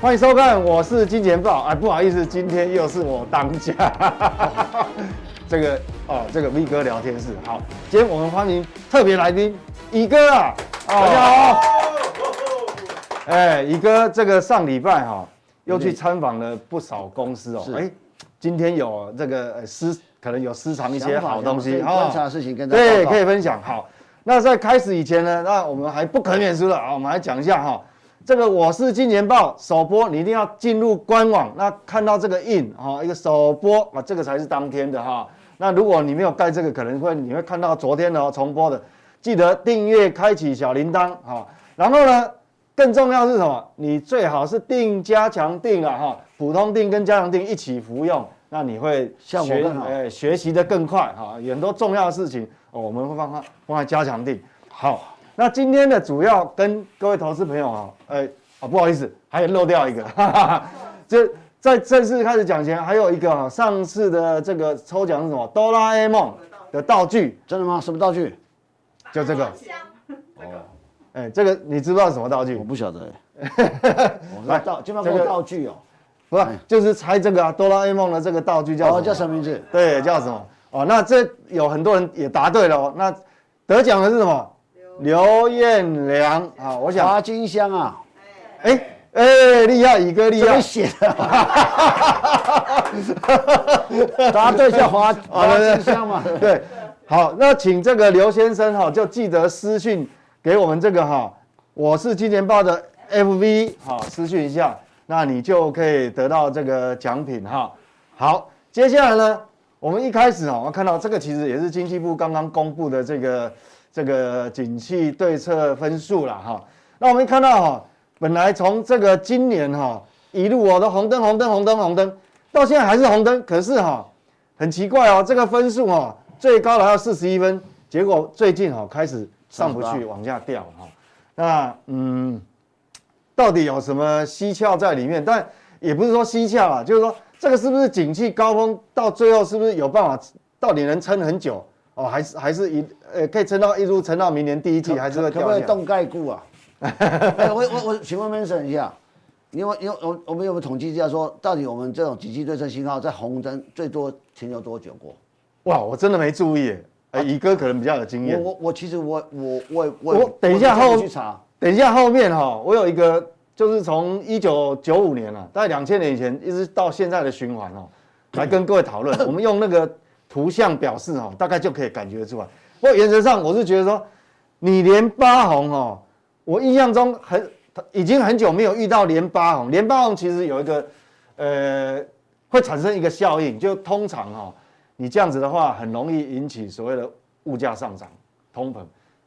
欢迎收看，我是金钱豹。哎，不好意思，今天又是我当家。这个哦，这个 V 哥聊天室。好，今天我们欢迎特别来宾，乙哥啊，大家好。哎，乙哥，这个上礼拜哈，又去参访了不少公司哦。哎，今天有这个私，可能有私藏一些好东西啊。观察的事情跟大家对，可以分享。好，那在开始以前呢，那我们还不可免俗的啊，我们来讲一下哈。这个我是金钱豹首播，你一定要进入官网，那看到这个印哈，一个首播啊，这个才是当天的哈。那如果你没有盖这个，可能会你会看到昨天的重播的，记得订阅，开启小铃铛哈。然后呢，更重要是什么？你最好是定加强定啊哈，普通定跟加强定一起服用，那你会效果更好，哎，学习的更快哈。很多重要的事情哦，我们会放放放在加强定好。那今天的主要跟各位投资朋友啊，哎，啊不好意思，还有漏掉一个，哈哈在正式开始讲前，还有一个啊，上次的这个抽奖是什么？哆啦 A 梦的道具，真的吗？什么道具？就这个。哦，哎，这个你知道什么道具？我不晓得。来，道，这个道具哦，不是，就是猜这个啊，哆啦 A 梦的这个道具叫什么？叫什么名字？对，叫什么？哦，那这有很多人也答对了哦。那得奖的是什么？刘彦良啊，我想华金香啊，哎哎，厉害，乙哥厉害，写的，答对叫华华金香嘛，对，好，那请这个刘先生哈，就记得私讯给我们这个哈，我是金钱豹的 FV 哈，私讯一下，那你就可以得到这个奖品哈。好，接下来呢，我们一开始哈，我看到这个其实也是经济部刚刚公布的这个。这个景气对策分数了哈，那我们看到哈，本来从这个今年哈一路哦都红灯红灯红灯红灯，到现在还是红灯，可是哈很奇怪哦，这个分数哈最高来到四十一分，结果最近哈开始上不去，往下掉哈。那嗯，到底有什么蹊跷在里面？但也不是说蹊跷啊，就是说这个是不是景气高峰到最后是不是有办法，到底能撑很久？哦，还是还是一呃，可以撑到一路撑到明年第一季，还是会掉。可不可以动盖股啊？欸、我我我请问 Manson 一下，因为因为我我们有没有统计一下说，到底我们这种景气对称信号在红灯最多停留多久过？哇，我真的没注意。哎、欸，乙哥可能比较有经验。我我我其实我我我我，我等一下后去查，等一下后面哈，我有一个就是从一九九五年了，大概两千年以前一直到现在的循环哦，来跟各位讨论。我们用那个。图像表示哈，大概就可以感觉出来。不过原则上，我是觉得说，你连八红哦，我印象中很已经很久没有遇到连八红。连八红其实有一个呃，会产生一个效应，就通常哈，你这样子的话，很容易引起所谓的物价上涨、通膨。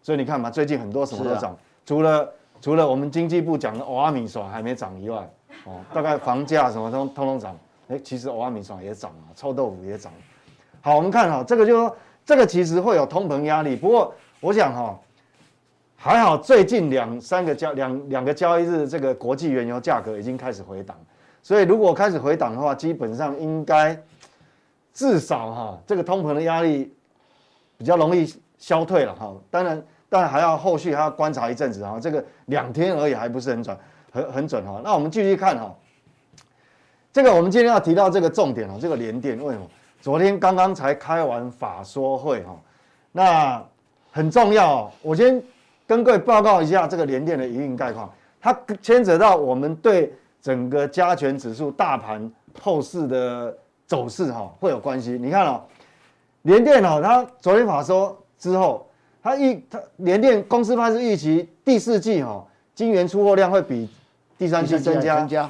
所以你看嘛，最近很多什么都涨，除了除了我们经济部讲的欧阿米爽还没涨以外，哦，大概房价什么通通通涨。哎，其实欧阿米爽也涨啊，臭豆腐也涨。好，我们看哈，这个就是说，这个其实会有通膨压力。不过，我想哈，还好最近两三个交两两个交易日，这个国际原油价格已经开始回档。所以，如果开始回档的话，基本上应该至少哈，这个通膨的压力比较容易消退了哈。当然，当然还要后续还要观察一阵子哈。这个两天而已，还不是很准，很很准哈。那我们继续看哈，这个我们今天要提到这个重点哦，这个联电为什么？昨天刚刚才开完法说会哈，那很重要哦。我先跟各位报告一下这个联电的营运概况，它牵扯到我们对整个加权指数大盘后市的走势哈会有关系。你看哦，联电哦，它昨天法说之后，它预它联电公司派是预期第四季哈晶圆出货量会比第三季增加增加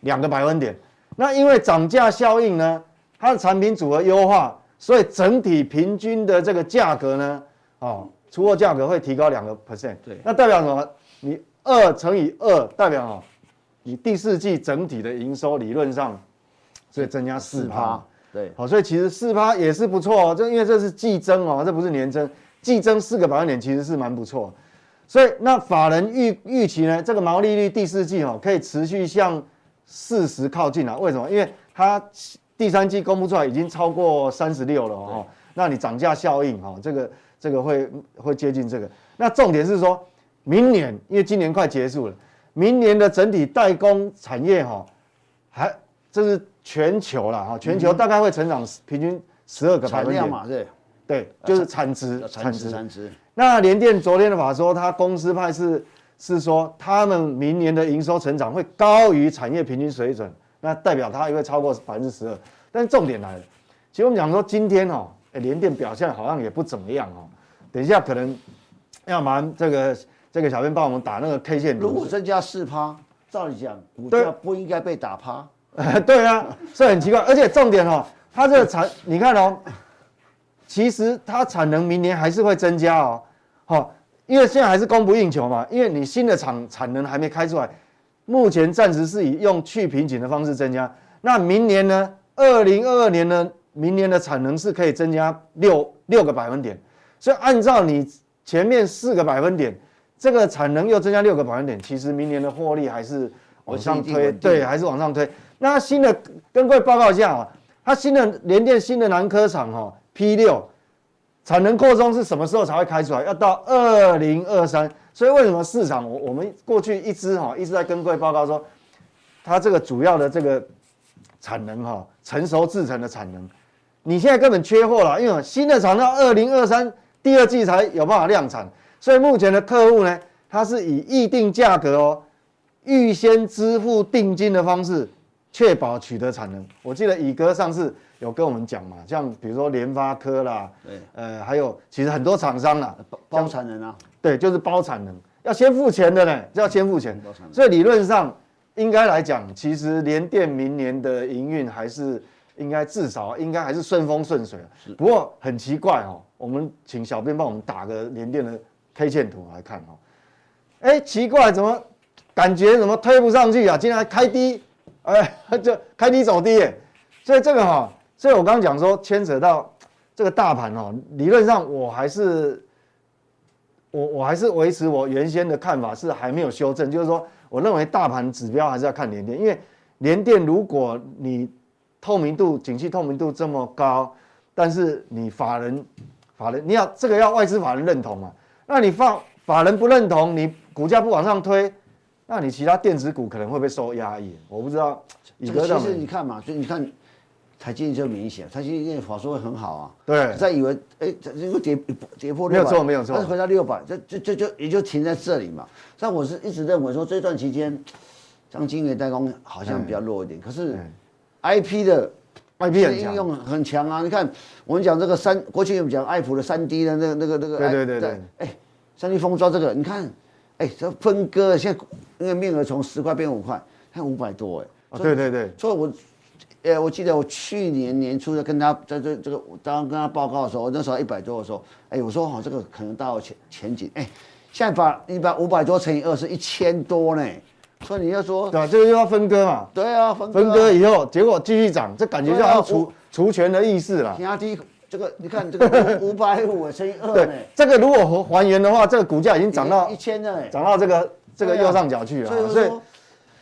两个百分点。那因为涨价效应呢？它的产品组合优化，所以整体平均的这个价格呢，哦，出货价格会提高两个 percent。对，那代表什么？你二乘以二代表哦，你第四季整体的营收理论上，所以增加四趴。对，好，所以其实四趴也是不错哦，就因为这是季增哦，这不是年增，季增四个百分点其实是蛮不错。所以那法人预预期呢，这个毛利率第四季哦可以持续向四十靠近啊？为什么？因为它。第三季公布出来已经超过三十六了哦，那你涨价效应哈，这个这个会会接近这个。那重点是说，明年因为今年快结束了，明年的整体代工产业哈，还这是全球了哈，全球大概会成长平均十二个百分点。嘛，对，对，就是产值，产值，产值。那联电昨天的法说，他公司派是是说，他们明年的营收成长会高于产业平均水准，那代表它也会超过百分之十二。但是重点来了，其实我们讲说今天哦，哎，联电表现好像也不怎么样哦。等一下可能要麻烦这个这个小编帮我们打那个 K 线图。如果增加四趴，照理讲股价不应该被打趴。对啊，所以很奇怪。而且重点哦，它这个产，你看哦。其实它产能明年还是会增加哦，好，因为现在还是供不应求嘛，因为你新的厂产能还没开出来，目前暂时是以用去瓶颈的方式增加。那明年呢？二零二二年呢？明年的产能是可以增加六六个百分点，所以按照你前面四个百分点，这个产能又增加六个百分点，其实明年的获利还是往上推，对，还是往上推。那新的跟各位报告一下啊，它新的联电新的南科厂哈。P 六产能扩充是什么时候才会开出来？要到二零二三。所以为什么市场我我们过去一直哈一直在跟各位报告说，它这个主要的这个产能哈成熟制成的产能，你现在根本缺货了，因为新的厂到二零二三第二季才有办法量产。所以目前的客户呢，他是以预定价格哦，预先支付定金的方式，确保取得产能。我记得乙哥上次。有跟我们讲嘛，像比如说联发科啦，对，呃，还有其实很多厂商啦，包包产能啊，对，就是包产能，要先付钱的呢，要先付钱。所以理论上应该来讲，其实联电明年的营运还是应该至少应该还是顺风顺水。是，不过很奇怪哦，我们请小编帮我们打个联电的 K 线图来看哦。哎，奇怪，怎么感觉怎么推不上去啊？竟然开低，哎，就开低走低耶。所以这个哈。所以我刚刚讲说，牵扯到这个大盘哦，理论上我还是我我还是维持我原先的看法，是还没有修正，就是说，我认为大盘指标还是要看联电，因为联电如果你透明度、景气透明度这么高，但是你法人法人你要这个要外资法人认同嘛，那你放法人不认同，你股价不往上推，那你其他电子股可能会被受压抑，我不知道。这个其实你看嘛，所以你看。台积电就明显，台积电法说会很好啊。对。在以为，哎、这，这个跌跌破六百，没有错，没有错。但是回到六百，这这这就也就停在这里嘛。但我是一直认为说，这段期间，像晶圆代工好像比较弱一点。嗯、可是，I P 的 I P 应用很强啊。你看，我们讲这个三，过去我们讲爱普的三 D 的那个那个那个，对对对对。哎，三 D 封装这个，你看，哎，这分割现在那个面额从十块变五块，看五百多哎。哦，对对对。所以我。哎，我记得我去年年初在跟他在这这个当跟他报告的时候，我那时候一百多的时候，哎，我说好这个可能大有前前景。哎，现在把一百五百多乘以二是一千多呢，所以你要说对吧？这个又要分割嘛？对啊，分割，分割以后结果继续涨，这感觉就要除除权的意思了。压低这个，你看这个五百五乘以二，对，这个如果还原的话，这个股价已经涨到一千了，涨到这个这个右上角去了，所以。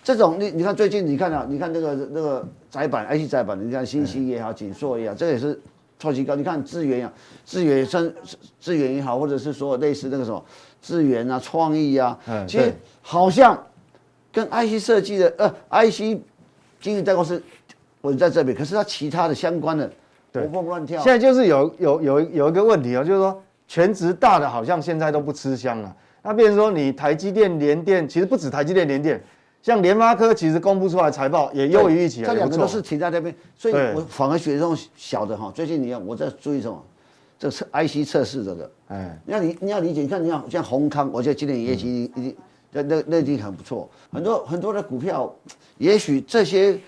这种你你看最近你看啊，你看那个那个载板 IC 载板，你看欣兴也好，景硕也好，这个也是创新高。你看智源啊，智源生资源也好，或者是说类似那个什么资源啊、创意啊，其实好像跟 IC 设计的呃 IC 经营代工是稳在这边，可是它其他的相关的活蹦乱跳。现在就是有有有有一个问题啊，就是说全职大的好像现在都不吃香了。那变成说你台积电、联电，其实不止台积电、联电。像联发科其实公布出来财报也优于预期，这两个都是停在那边，所以我反而选这种小的哈。最近你看我在注意什么？这个测 IC 测试这个，哎，你要理你要理解，你看你看像宏康，我觉得今年业绩已经那那那已经很不错，很多很多的股票，也许这些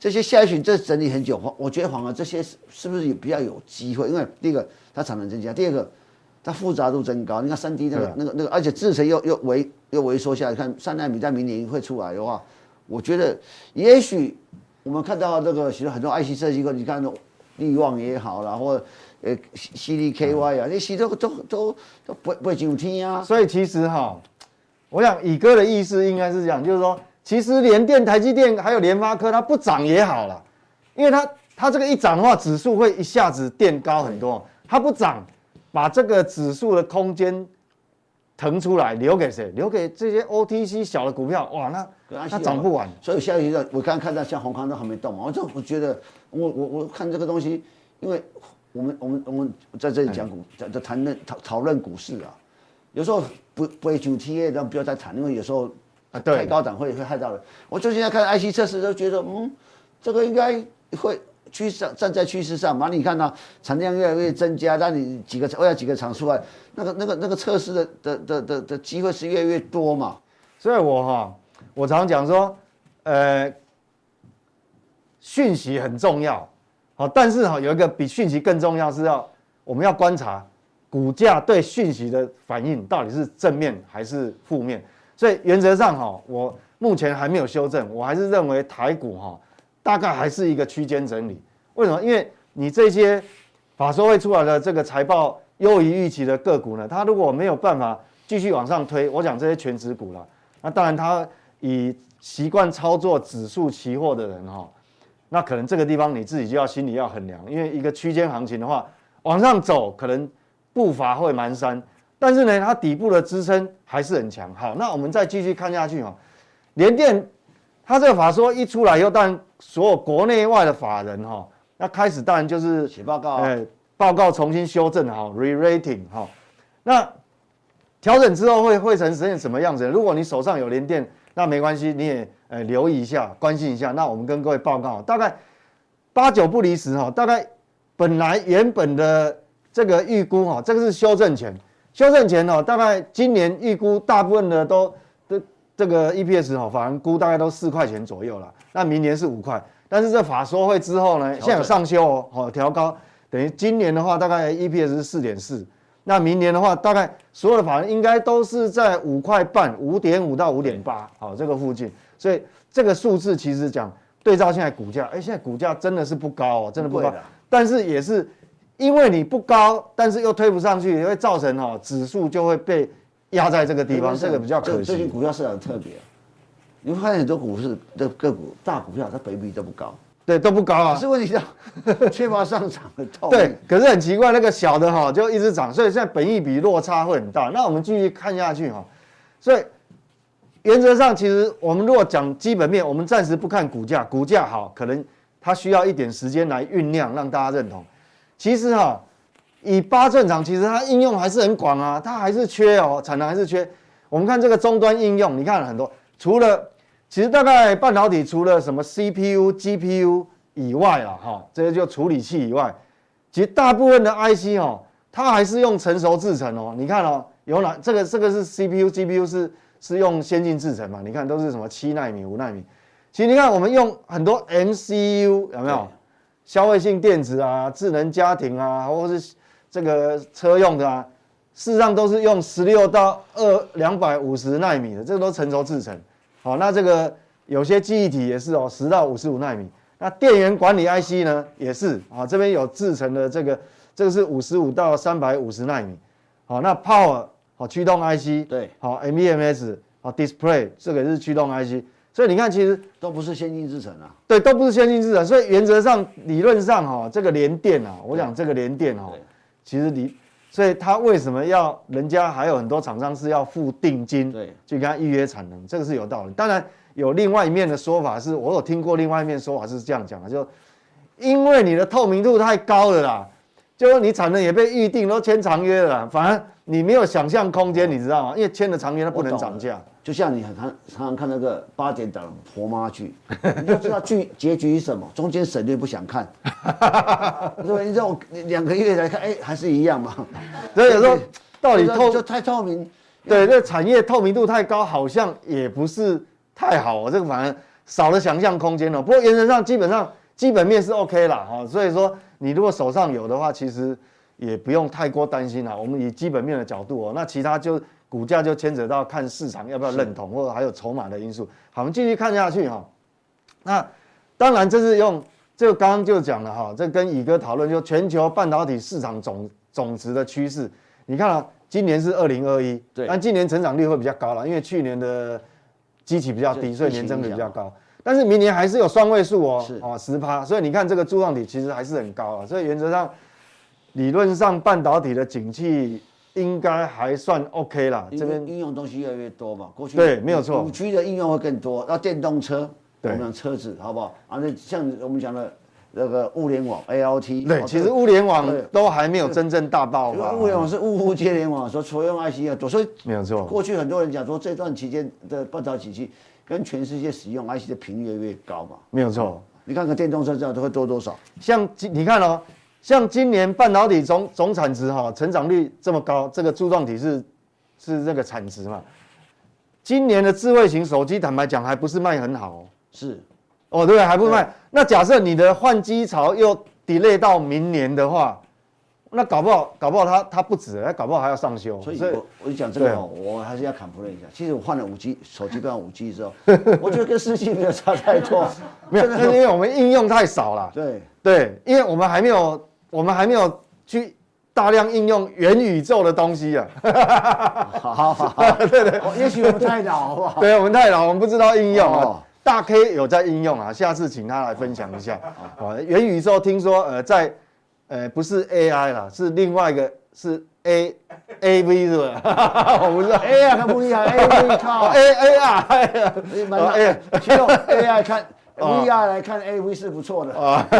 这些下一旬这整理很久，我觉得反而这些是是不是也比较有机会？因为第一个它产能增加，第二个。它复杂度增高，你看三 D 那个、那个、那个，而且制程又又萎又萎缩下来，看三奈米在明年会出来的话，我觉得也许我们看到这个其实很多 IC 设计你看力旺也好啦，或呃 CDKY 啊，那些都都都都不不会进天啊。所以其实哈，我想乙哥的意思应该是这样，就是说，其实联电、台积电还有联发科，它不涨也好了，因为它它这个一涨的话，指数会一下子垫高很多，它不涨。把这个指数的空间腾出来留给谁？留给这些 OTC 小的股票，哇，那它涨不完。所以下一个我刚刚看到像红康都还没动嘛，我就我觉得我我我看这个东西，因为我们我们我们在这里讲股，在在谈论讨讨论股市啊，有时候不不会就 T A，但不要再谈，因为有时候啊太高档会会害到人。我最近在看 IC 测试，都觉得嗯，这个应该会。趋势站在趋势上嘛，你看到产量越来越增加，让你几个我要几个厂出来，那个那个那个测试的的的的的机会是越来越多嘛。所以我哈，我常讲说，呃，讯息很重要，好，但是哈有一个比讯息更重要是要我们要观察股价对讯息的反应到底是正面还是负面。所以原则上哈，我目前还没有修正，我还是认为台股哈。大概还是一个区间整理，为什么？因为你这些法说会出来的这个财报优于预期的个股呢，它如果没有办法继续往上推，我讲这些全值股了，那当然它以习惯操作指数期货的人哈，那可能这个地方你自己就要心里要衡量，因为一个区间行情的话，往上走可能步伐会蹒跚，但是呢，它底部的支撑还是很强。好，那我们再继续看下去哈，联电。他这个法说一出来以后，当然所有国内外的法人哈，那开始当然就是写报告，哎，报告重新修正哈，re-rating 哈，那调整之后会会成什么样子？如果你手上有联电，那没关系，你也呃留意一下，关心一下。那我们跟各位报告，大概八九不离十哈，大概本来原本的这个预估哈，这个是修正前，修正前哦，大概今年预估大部分的都。这个 EPS 哈，法人估大概都四块钱左右了。那明年是五块，但是这法说会之后呢，现在有上修哦，好调高，等于今年的话大概 EPS 是四点四，那明年的话大概所有的法人应该都是在五块半，五点五到五点八，好这个附近。所以这个数字其实讲对照现在股价，哎，现在股价真的是不高哦，真的不高。但是也是因为你不高，但是又推不上去，也会造成哈指数就会被。压在这个地方，这个比较可惜。最近股票市场特别，你会发现很多股市的个股大股票，它本益比都不高，对，都不高啊。可是问题是缺乏上涨的动力。对，可是很奇怪，那个小的哈就一直涨，所以现在本益比落差会很大。那我们继续看下去哈，所以原则上其实我们如果讲基本面，我们暂时不看股价，股价好，可能它需要一点时间来酝酿，让大家认同。其实哈。以八寸厂，其实它应用还是很广啊，它还是缺哦，产能还是缺。我们看这个终端应用，你看很多，除了其实大概半导体除了什么 CPU、GPU 以外啊，哈，这些就处理器以外，其实大部分的 IC 哦，它还是用成熟制程哦。你看哦，有哪这个这个是 CPU、GPU 是是用先进制程嘛？你看都是什么七纳米、五纳米。其实你看我们用很多 MCU 有没有？消费性电子啊，智能家庭啊，或者是。这个车用的啊，事实上都是用十六到二两百五十纳米的，这个都成熟制程。好，那这个有些记忆体也是哦，十到五十五纳米。那电源管理 IC 呢，也是啊，这边有制成的这个，这个是五十五到三百五十纳米。好，那 Power 好驱动 IC 对，好 MEMS 好 Display 这个也是驱动 IC。所以你看，其实都不是先进制程啊。对，都不是先进制程。所以原则上、理论上哈，这个联电啊，我讲这个联电哈。其实你，所以他为什么要人家还有很多厂商是要付定金，对，去跟他预约产能，这个是有道理。当然有另外一面的说法是，我有听过另外一面说法是这样讲的，就因为你的透明度太高了啦，就你产能也被预定都签长约了啦，反而你没有想象空间，你知道吗？因为签了长约它不能涨价。就像你很常常常看那个八点档婆妈剧，你就知道剧结局是什么，中间省略不想看，对吧？你让我两个月来看，哎，还是一样嘛。所以有时候到底透就太透明，对，这产业透明度太高，好像也不是太好，这个反而少了想象空间了。不过原则上基本上基本面是 OK 啦。哈。所以说你如果手上有的话，其实也不用太过担心了。我们以基本面的角度哦，那其他就。股价就牵扯到看市场要不要认同，或者还有筹码的因素。好，我们继续看下去哈。那当然这是用这个刚刚就讲了哈，这跟宇哥讨论就全球半导体市场总总值的趋势。你看啊，今年是二零二一，对，但今年成长率会比较高了，因为去年的基期比较低，所以年增率比较高。但是明年还是有双位数哦，哦十趴，所以你看这个柱状体其实还是很高啊。所以原则上，理论上半导体的景气。应该还算 OK 啦。这边应用东西越来越多嘛，过去对，没有错。五 G 的应用会更多，那电动车，对我们讲车子好不好？啊，那像我们讲的那个物联网 ALT，对，其实物联网都还没有真正大爆发。物联网是物物接联网，说所用 IC 啊，所以没有错。过去很多人讲说这段期间的半导体机跟全世界使用 IC 的频率越来越高嘛，没有错。你看看电动车这样都会多多少？像你看哦，像今年半导体总总产值哈，成长率这么高，这个柱状体是是这个产值嘛？今年的智慧型手机，坦白讲还不是卖很好哦。是，哦对，还不卖。那假设你的换机潮又 delay 到明年的话。那搞不好，搞不好它它不止，他搞不好还要上修。所以我我就讲这个哦，我还是要 complain 一下。其实我换了五 G 手机，变五 G 之后，我觉得跟四 G 没有差太多。没有，那是因为我们应用太少了。对对，因为我们还没有，我们还没有去大量应用元宇宙的东西啊。好好好，对对，也许我们太老，好不好？对，我们太老，我们不知道应用啊。大 K 有在应用啊，下次请他来分享一下。啊，元宇宙听说呃在。呃，不是 AI 啦，是另外一个是 A A V 是吧？我不知道 AI 很不厉害，A V 靠 A A R，哎，其实用 AI 看 VR 来看 A V 是不错的啊。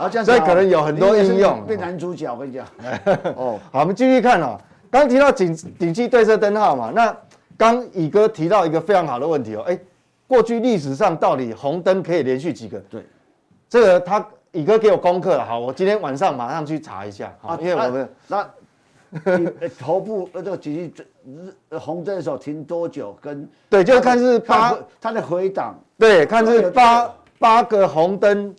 啊，这样所以可能有很多应用。变男主角，我跟你讲。哦，好，我们继续看哦。刚提到景景气对射灯号嘛，那刚乙哥提到一个非常好的问题哦，哎，过去历史上到底红灯可以连续几个？对，这个他。乙哥给我功课了，好，我今天晚上马上去查一下，好，因为我们那头部呃这个紧急日红灯的时候停多久？跟对，就是看是八它的回档，对，看是八八个红灯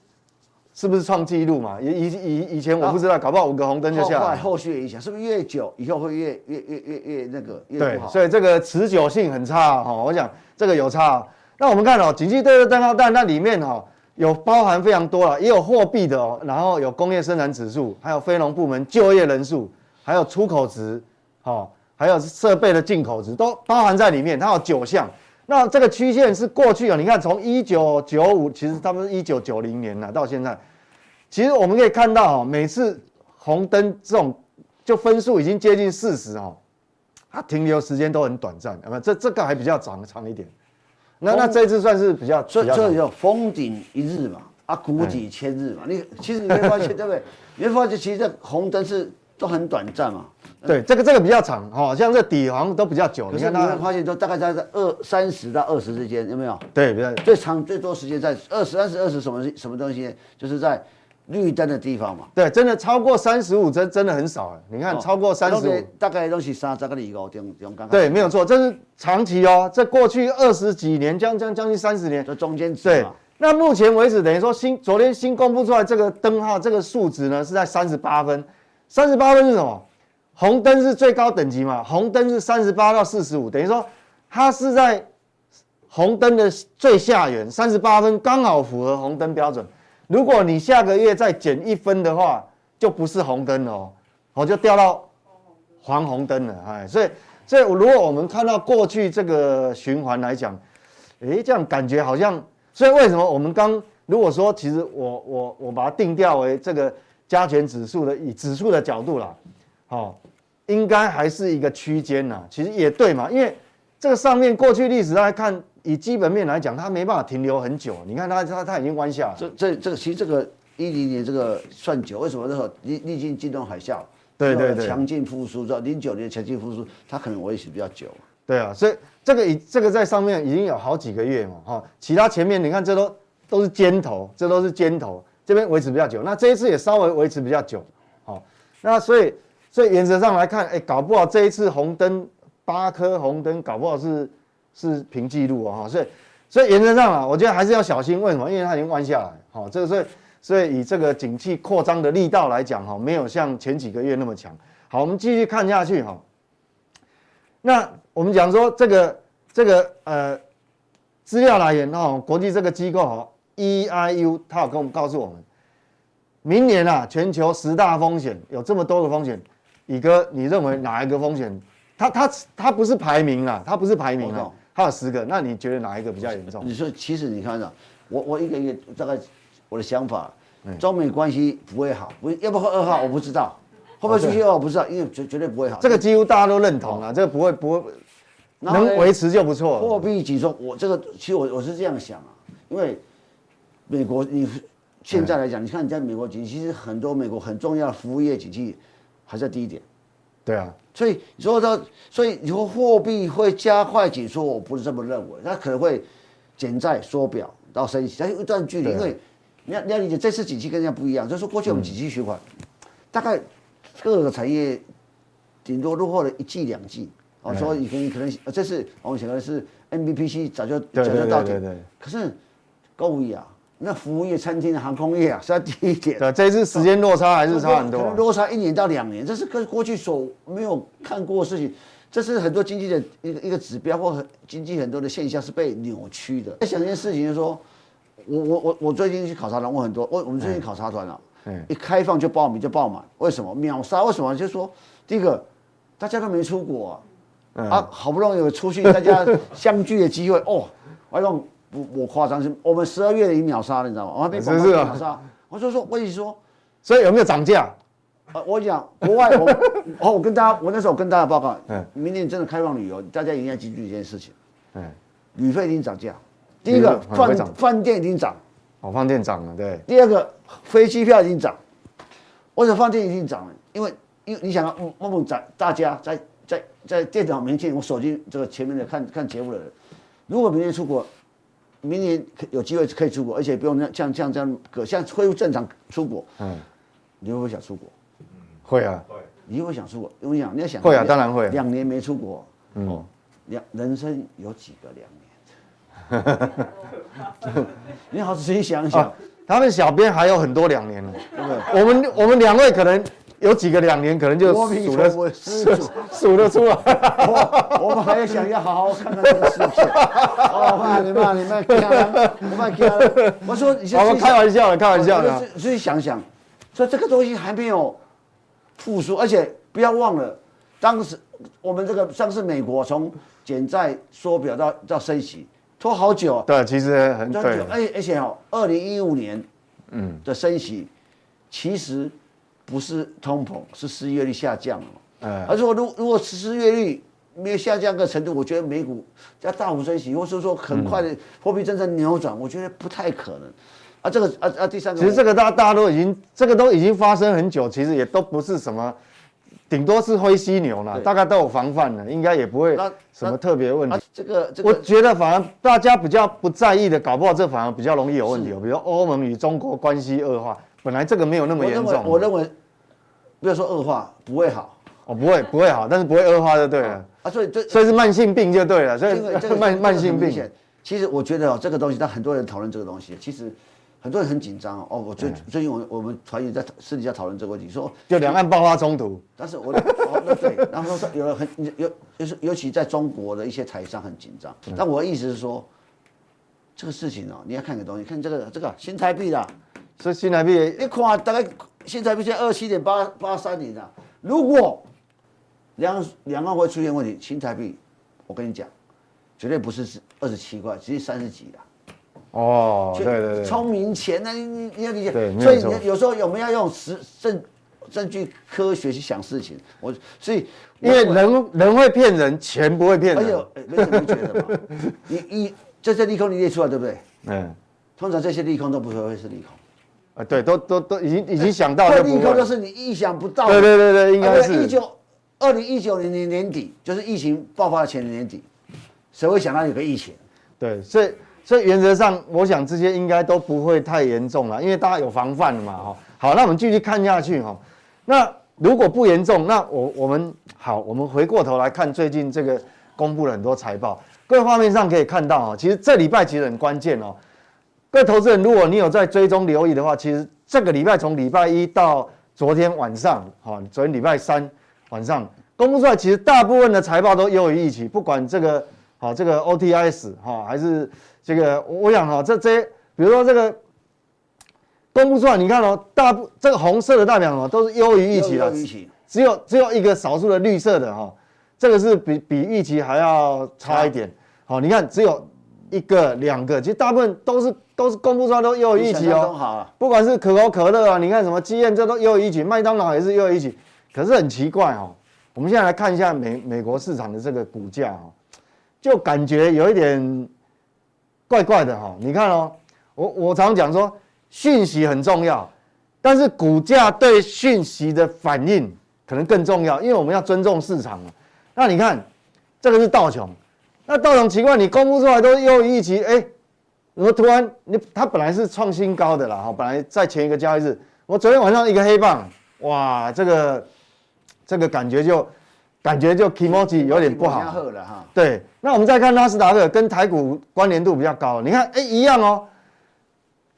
是不是创纪录嘛？以以以以前我不知道，搞不好五个红灯就下来。后续影响是不是越久以后会越越越越越那个越对，所以这个持久性很差哈。我想这个有差。那我们看哦，紧急对热灯号弹那里面哈。有包含非常多了，也有货币的哦，然后有工业生产指数，还有非农部门就业人数，还有出口值，哦，还有设备的进口值都包含在里面。它有九项，那这个曲线是过去啊，你看从一九九五，其实他们是一九九零年了到现在，其实我们可以看到哦，每次红灯这种就分数已经接近四十哦，它停留时间都很短暂，那么这这个还比较长长一点。那那这次算是比较，这这叫峰顶一日嘛，啊，谷底千日嘛。你其实你会发现，对不对？你会发现，其实这红灯是都很短暂嘛。对，这个这个比较长，哈，像这底好像都比较久。你看，你会发现都大概在在二三十到二十之间，有没有？对，比较最长最多时间在二十三十二十什么什么东西？就是在绿灯的地方嘛。对，真的超过三十五真真的很少哎。你看，超过三十五，大概都是三十个里哦，用用刚刚。对，没有错，这是。长期哦，这过去二十几年，将将将近三十年，这中间值。对，那目前为止，等于说新昨天新公布出来这个灯号，这个数值呢是在三十八分。三十八分是什么？红灯是最高等级嘛？红灯是三十八到四十五，等于说它是在红灯的最下缘，三十八分刚好符合红灯标准。如果你下个月再减一分的话，就不是红灯了哦，我就掉到黄红灯了，哎，所以。所以，如果我们看到过去这个循环来讲，诶，这样感觉好像，所以为什么我们刚如果说，其实我我我把它定调为这个加权指数的以指数的角度啦，哦，应该还是一个区间呐。其实也对嘛，因为这个上面过去历史来看，以基本面来讲，它没办法停留很久。你看它它它已经弯下了。这这这个其实这个一零年这个算久，为什么那时候历历经金融海啸？对对对，强劲复苏，到零九年强劲复苏，它可能维持比较久。对啊，所以这个已这个在上面已经有好几个月嘛，哈，其他前面你看这都都是尖头，这都是尖头，这边维持比较久，那这一次也稍微维持比较久，好，那所以所以原则上来看，哎，搞不好这一次红灯八颗红灯，搞不好是是平记录啊，哈，所以所以原则上啊，我觉得还是要小心，为什么？因为它已经弯下来，好，这个所以。所以以这个景气扩张的力道来讲，哈，没有像前几个月那么强。好，我们继续看下去，哈。那我们讲说这个这个呃资料来源，哈，国际这个机构，哈，EIU，他有跟我们告诉我们，明年啊，全球十大风险有这么多个风险，乙哥，你认为哪一个风险？他他他不是排名啊，他不是排名啊，他有十个，那你觉得哪一个比较严重？你说，其实你看啊，我我一个一个大概。我的想法，中美关系不会好，不要不会二号，我不知道，会不会出现？我不知道，因为绝绝对不会好。这个几乎大家都认同啊，这个不会不会，能维持就不错。货币紧缩，我这个其实我我是这样想啊，因为美国你现在来讲，你看你在美国景气，其实很多美国很重要的服务业景气还在低点。对啊，所以你说到，所以你说货币会加快紧缩，我不是这么认为，它可能会减债缩表到升息，它有一段距离。因为你要你要理解，这次景气跟人家不一样，就是说过去我们景气循环，大概各个产业顶多落后了一季两季。哦，说你可能可能这次我们想的是 MBPC 早就早就到顶，可是够不啊。那服务业、餐厅、航空业啊，是要低一点。对，这次时间落差还是差很多，可能落差一年到两年，这是跟过去所没有看过的事情。这是很多经济的一个一个指标，或很经济很多的现象是被扭曲的。在想一件事情，就是说，我我我我最近去考察团，我很多，我我们最近考察团了，一开放就报名就爆满，为什么秒杀？为什么？就是说，第一个大家都没出国啊，啊，好不容易有出去大家相聚的机会哦，我讲。我我夸张是，我们十二月已经秒杀了，你知道吗？我还没广告秒杀。我就说，我跟你说，所以有没有涨价？呃，我讲国外，我 哦，我跟大家，我那时候跟大家报告，嗯，明年真的开放旅游，大家一定要记住一件事情，嗯，旅费已经涨价。第一个饭饭店已经涨，哦，饭店涨了，对。第二个飞机票已经涨，或者饭店已经涨了，因为因为你想要，我们在大家在在在电脑面前，我手机这个前面的看看节目的人，如果明天出国。明年有机会可以出国，而且不用像像这样个像恢复正常出国。嗯，你会不会想出国？会啊，会。你会想出国？因为你想，你要想。会啊，当然会。两年没出国，哦，两人生有几个两年？你好仔细想一想，他们小编还有很多两年呢，对不对？我们我们两位可能。有几个两年可能就数得数 数得出来，我们还要想要好好看看这个视频。哦，怕你怕你们看，我们看。我说你先，我们开玩笑的，开玩笑的。所以想想，说这个东西还没有复苏，而且不要忘了，当时我们这个上次美国从减债缩表到到升息拖好久。对，其实很久。而而且哦，二零一五年嗯的升息，其实。不是通膨，是失业率下降了。哎，而是说，如如果失业率没有下降个程度，我觉得美股要大幅升息，或是说很快的货币政策扭转，我觉得不太可能。啊，这个啊啊，第三个，其实这个大家大家都已经，这个都已经发生很久，其实也都不是什么，顶多是灰犀牛了，大概都有防范了，应该也不会什么特别问题。这个这个，我觉得反而大家比较不在意的，搞不好这反而比较容易有问题。比如欧盟与中国关系恶化。本来这个没有那么严重，我认为，不要说恶化，不会好，哦，不会不会好，但是不会恶化就对了。啊，所以这所以是慢性病就对了，所以 这个慢慢性病。其实我觉得哦，这个东西，但很多人讨论这个东西，其实很多人很紧张哦。我最最近我我们团员在私底下讨论这个问题，说就两岸爆发冲突，但是我哦那对，然后说有了很尤就是尤其在中国的一些台商很紧张，但我的意思是说，这个事情哦，你要看个东西，看这个这个新台币的。所以新台币，你看大概新台币现在二七点八八三年了。如果两两岸会出现问题，新台币，我跟你讲，绝对不是是二十七块，只是三十几了。哦，对对对，聪明钱呢？你你你要理解。对，所以你有时候我们要用实证证据科学去想事情。我所以因为人人会骗人，钱不会骗人。哎呦，没什么觉得嘛？你一这些利空你列出来对不对？嗯。通常这些利空都不会会是利空。啊，对，都都都已经已经想到了，利空就是你意想不到的。对对对对，应该是一九二零一九年年年底，就是疫情爆发的前年底，谁会想到有个疫情？对，所以所以原则上，我想这些应该都不会太严重了，因为大家有防范了嘛，哈。好，那我们继续看下去哈。那如果不严重，那我我们好，我们回过头来看最近这个公布了很多财报，各位画面上可以看到啊，其实这礼拜其实很关键哦。各位投资人，如果你有在追踪留意的话，其实这个礼拜从礼拜一到昨天晚上，哈，昨天礼拜三晚上公布出来，其实大部分的财报都优于预期，不管这个好这个 OTIS 哈，还是这个，我想哈，这这些，比如说这个公布出来，你看哦，大部这个红色的代表什么，都是优于预期的，只有只有一个少数的绿色的哈，这个是比比预期还要差一点，好，你看只有。一个两个，其实大部分都是都是公布出来都又有预期哦。不管是可口可乐啊，你看什么基宴这都又有预期，麦当劳也是又有预期。可是很奇怪哦，我们现在来看一下美美国市场的这个股价哦，就感觉有一点怪怪的哈。你看哦，我我常讲说讯息很重要，但是股价对讯息的反应可能更重要，因为我们要尊重市场嘛。那你看这个是道琼，那道琼奇怪，你公布出来都优于预期，哎。我突然，你它本来是创新高的啦，哈，本来在前一个交易日，我昨天晚上一个黑棒，哇，这个这个感觉就感觉就 kimochi 有点不好，对，那我们再看纳斯达克跟台股关联度比较高，你看，哎，一样哦，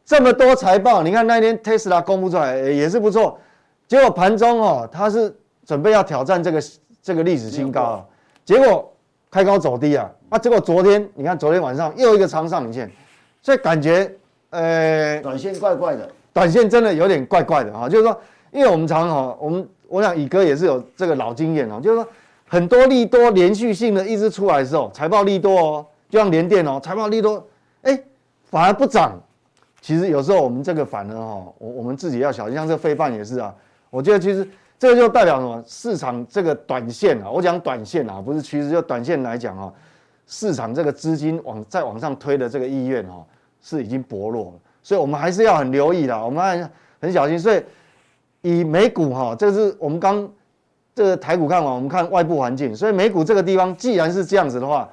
这么多财报，你看那天 Tesla 公布出来也是不错，结果盘中哦，它是准备要挑战这个这个历史新高，结果开高走低啊，啊，结果昨天你看昨天晚上又一个长上影线。所以感觉，呃，短线怪怪的，短线真的有点怪怪的哈。就是说，因为我们常哈，我们我想宇哥也是有这个老经验哦，就是说很多利多连续性的一直出来的时候，财报利多哦，就像联电哦，财报利多，哎，反而不涨。其实有时候我们这个反而哈，我我们自己要小心，像这个费半也是啊。我觉得其实这个就代表什么？市场这个短线啊，我讲短线啊，不是趋势，就短线来讲啊，市场这个资金往再往上推的这个意愿哈。是已经薄弱了，所以我们还是要很留意的，我们还很小心。所以以美股哈，这是我们刚这个台股看完，我们看外部环境。所以美股这个地方既然是这样子的话，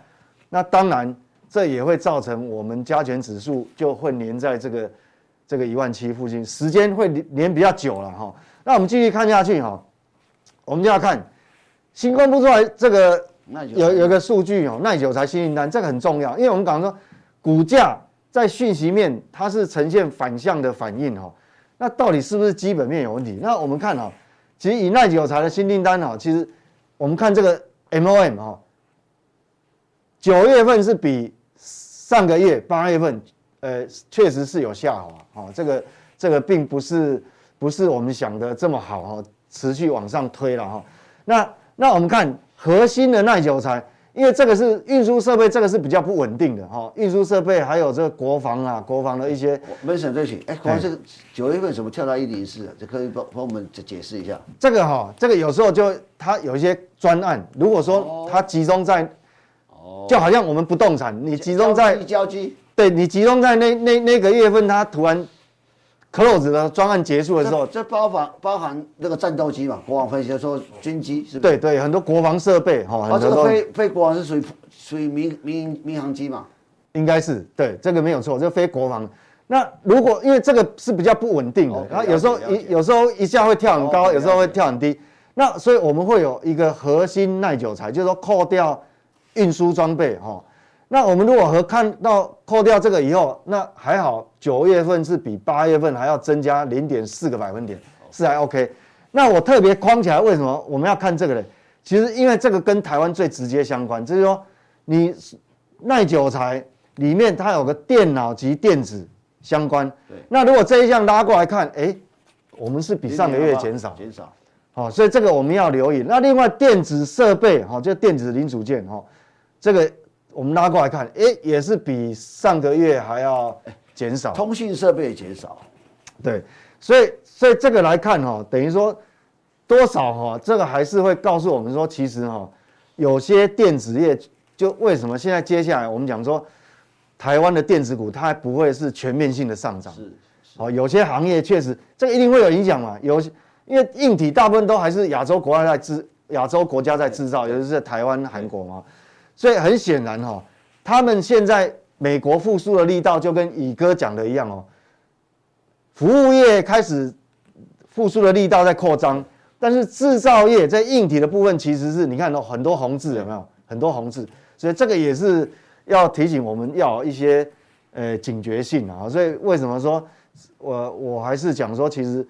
那当然这也会造成我们加权指数就会黏在这个这个一万七附近，时间会黏比较久了哈。那我们继续看下去哈，我们就要看新公布出来这个有有个数据哦，耐久财新订单这个很重要，因为我们讲说股价。在讯息面，它是呈现反向的反应哦，那到底是不是基本面有问题？那我们看哈，其实以耐久材的新订单哈，其实我们看这个 MOM 哈，九月份是比上个月八月份，呃，确实是有下滑哈，这个这个并不是不是我们想的这么好哈，持续往上推了哈。那那我们看核心的耐久材。因为这个是运输设备，这个是比较不稳定的哈。运输设备还有这个国防啊，国防的一些。没事，对不起。哎，国防这个九月份怎么跳到一零四？这可以帮帮我们解解释一下。这个哈，这个有时候就它有一些专案，如果说它集中在，哦，就好像我们不动产，你集中在交机，对你集中在那那那个月份，它突然。Close 的专案结束的时候，这包含包含那个战斗机嘛，国防分析说军机是？对对，很多国防设备哈。啊，这个非非国防是属于属于民民民航机嘛？应该是对，这个没有错，这个非国防。那如果因为这个是比较不稳定的，然后有时候一有时候一下会跳很高，有时候会跳很低。那所以我们会有一个核心耐久材，就是说扣掉运输装备哈。那我们如果和看到扣掉这个以后，那还好，九月份是比八月份还要增加零点四个百分点，是还 OK。那我特别框起来，为什么我们要看这个呢？其实因为这个跟台湾最直接相关，就是说你耐久材里面它有个电脑及电子相关。对。那如果这一项拉过来看，哎，我们是比上个月减少。减少。好，所以这个我们要留意。那另外电子设备，哈，就电子零组件，哈，这个。我们拉过来看，哎，也是比上个月还要减少。通讯设备减少，对，所以所以这个来看哈，等于说多少哈，这个还是会告诉我们说，其实哈，有些电子业就为什么现在接下来我们讲说，台湾的电子股它还不会是全面性的上涨，是，哦，有些行业确实这个一定会有影响嘛，有因为硬体大部分都还是亚洲国外在制，亚洲国家在制造，尤其是台湾、韩国嘛。所以很显然哈，他们现在美国复苏的力道就跟宇哥讲的一样哦，服务业开始复苏的力道在扩张，但是制造业在硬体的部分其实是你看到很多红字有没有？很多红字，所以这个也是要提醒我们要一些呃警觉性啊。所以为什么说我我还是讲说，其实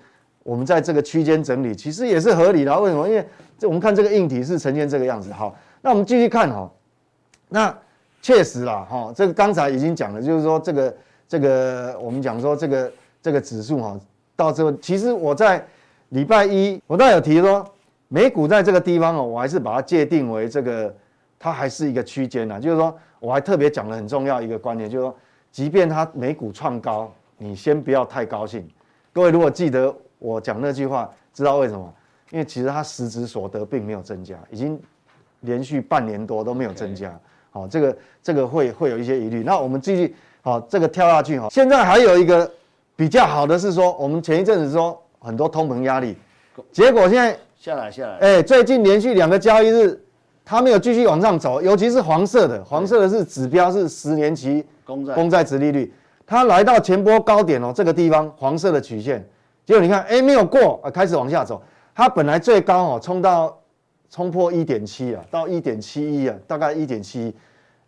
我们在这个区间整理其实也是合理的。为什么？因为这我们看这个硬体是呈现这个样子。好，那我们继续看哈。那确实啦，哈，这个刚才已经讲了，就是说这个这个我们讲说这个这个指数哈，到这个其实我在礼拜一我倒有提说，美股在这个地方哦，我还是把它界定为这个，它还是一个区间呐，就是说我还特别讲了很重要一个观点，就是说，即便它美股创高，你先不要太高兴。各位如果记得我讲那句话，知道为什么？因为其实它实质所得并没有增加，已经连续半年多都没有增加。好，这个这个会会有一些疑虑。那我们继续好，这个跳下去哈。现在还有一个比较好的是说，我们前一阵子说很多通膨压力，结果现在下来下来，哎，最近连续两个交易日，它没有继续往上走，尤其是黄色的，黄色的是指标是十年期公债公债殖利率，它来到前波高点哦，这个地方黄色的曲线，结果你看，哎，没有过，啊，开始往下走。它本来最高哦，冲到冲破一点七啊，到一点七一啊，大概一点七一，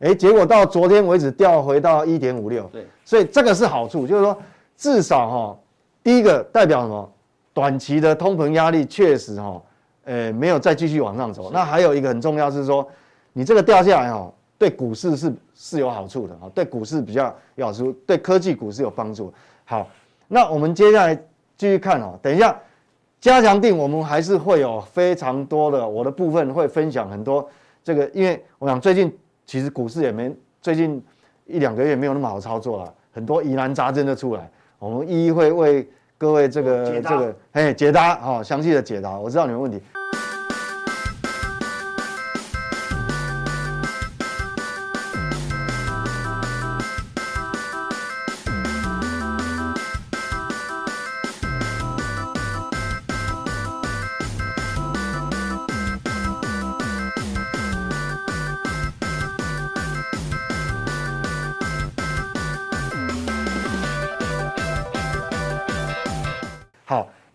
哎，结果到昨天为止掉回到一点五六。对，所以这个是好处，就是说至少哈，第一个代表什么？短期的通膨压力确实哈。呃，没有再继续往上走。那还有一个很重要是说，你这个掉下来哦，对股市是是有好处的啊，对股市比较有好处，对科技股是有帮助。好，那我们接下来继续看哦。等一下，加强定我们还是会有非常多的，我的部分会分享很多这个，因为我想最近其实股市也没最近一两个月没有那么好操作了，很多疑难杂症的出来，我们一一会为各位这个这个哎解答啊，详细的解答，我知道你们问题。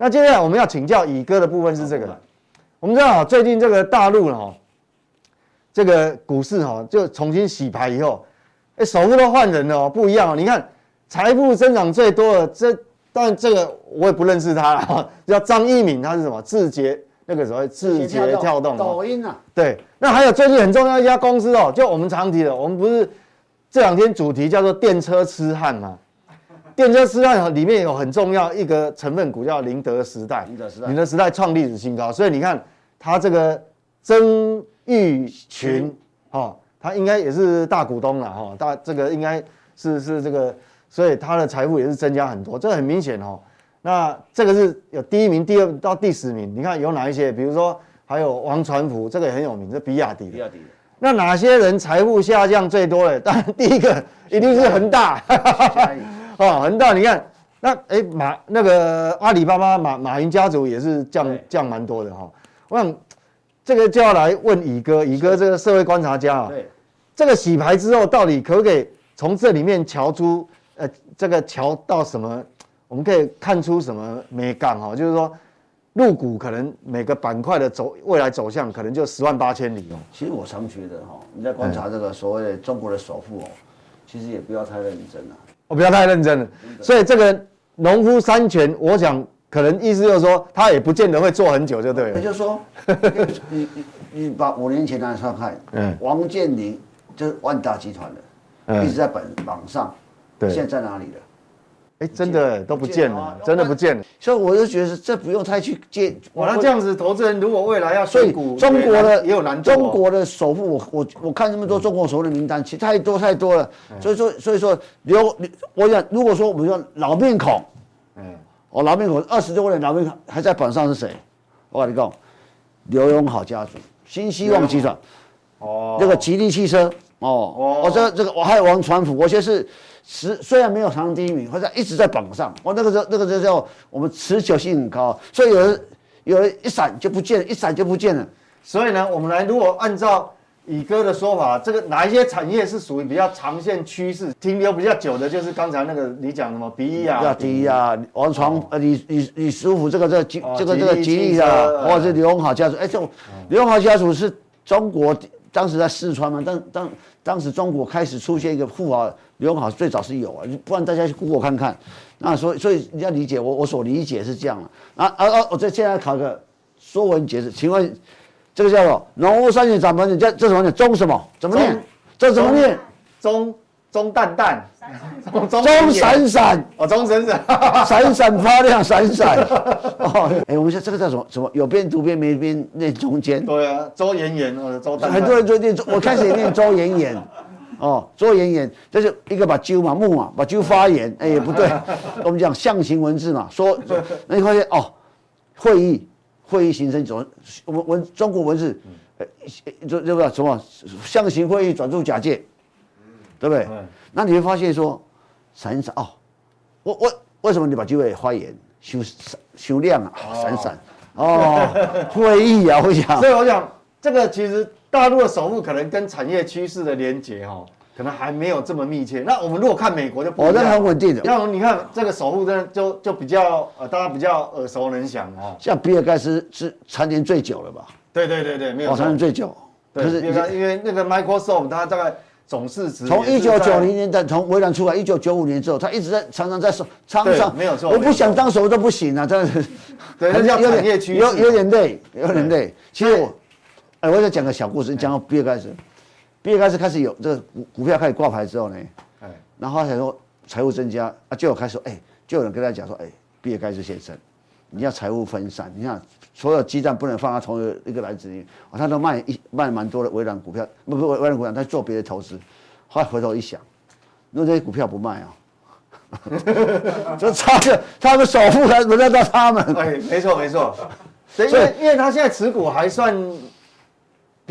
那接下来我们要请教乙哥的部分是这个，我们知道最近这个大陆哈，这个股市哈就重新洗牌以后，哎，首富都换人了哦，不一样哦。你看财富增长最多的这，但这个我也不认识他了，叫张一鸣，他是什么？字节那个所谓字节跳动，抖音啊。对，那还有最近很重要一家公司哦，就我们常提的，我们不是这两天主题叫做电车痴汉吗？电车时代里面有很重要一个成分股叫宁德时代，宁德时代，宁德时代创历史新高，所以你看它这个曾毓群，哈，他应该也是大股东了哈，大这个应该是是这个，所以他的财富也是增加很多，这很明显哦。那这个是有第一名、第二到第十名，你看有哪一些？比如说还有王传福，这个也很有名，这比亚迪，比亚迪。那哪些人财富下降最多的？当然第一个一定是恒大。哦，恒大，你看，那哎马那个阿里巴巴马马云家族也是降降蛮多的哈。我想这个就要来问乙哥，乙哥这个社会观察家啊，对，这个洗牌之后到底可不可以从这里面瞧出呃这个瞧到什么？我们可以看出什么美感哈？就是说入股可能每个板块的走未来走向可能就十万八千里哦。其实我常觉得哈，你在观察这个所谓的中国的首富哦，其实也不要太认真了。我不要太认真了，所以这个农夫山泉，我想可能意思就是说，他也不见得会做很久，就对了。也就是说，你 你你把五年前来看看，嗯，王健林就是万达集团的，一直在本榜上，对，现在在哪里了？哎，真的都不见了，真的不见了。所以我就觉得这不用太去接。哇，那这样子，投资人如果未来要选股，中国的也有难度。中国的首富，我我我看这么多中国首富的名单，其实太多太多了。所以说所以说刘，我想如果说我们说老面孔，嗯，哦老面孔二十多年老面孔还在榜上是谁？我跟你讲，刘永好家族、新希望集团，哦，那个吉利汽车，哦，我这个这个我还有王传福，我觉得是。虽虽然没有常常第一名，或者一直在榜上，我那个时候那个就叫我们持久性很高，所以有人有人一闪就不见了，一闪就不见了。所以呢，我们来如果按照乙哥的说法，这个哪一些产业是属于比较长线趋势，停留比较久的，就是刚才那个你讲什么比亚迪啊，比亚迪啊，王传呃李李李书福这个这个吉这个这个吉利啊，或者是刘永好家族，哎，这种刘永好家族是中国当时在四川嘛，当当当时中国开始出现一个富豪。刘永好最早是有啊，不然大家去 Google 看看。那所以所以你要理解我，我所理解是这样了。啊啊啊！我这现在考个说文解字，请问这个叫做“农夫山泉掌门人”，这这什么念？钟什么？怎么念？这怎么念？钟钟淡淡，钟闪闪哦，钟闪闪，闪闪发亮，闪闪。哦，哎，我们说这个叫什么？什么有边读边没边念中间？对啊，周延延或者周蛋。很多人就念周，我开始也念周延延。哦，周延延，这是一个把鸠嘛木嘛，把鸠发言，哎也 不对，我们讲象形文字嘛，说 那你发现哦，会议会议形成总文文中国文字，呃，就就叫什么象形会议转入假借，对不对？那你会发现说，闪闪哦，我我为什么你把机会发言修修亮啊，闪闪哦，会议啊，我想，所以我想这个其实大陆的首富可能跟产业趋势的连接哈。可能还没有这么密切。那我们如果看美国就不，哦，那很稳定的。那你看这个首富，真的就就比较呃，大家比较耳熟能详哦。像比尔盖茨是蝉联最久了吧？对对对对，没有。蝉联最久。可是因为因为那个 Microsoft，它大概总市值从一九九零年代从微软出来，一九九五年之后，他一直在常常在场上。没有错。我不想当首富都不行啊，真的是。对，它叫产业趋势。有有点累，有点累。其实我，哎，我再讲个小故事，你讲到比尔盖茨。比尔盖茨开始有这个股股票开始挂牌之后呢，哎，然后他才说财务增加啊，就有开始说，哎，就有人跟他讲说，哎，比尔盖茨先生，你要财务分散，你看所有鸡蛋不能放在同一个篮子里，他都卖一卖蛮多的微软股票，不不微软股票，他做别的投资，后来回头一想，如果这些股票不卖啊，就差个他们首富还轮得到他们？哎，没错没错，因为因为他现在持股还算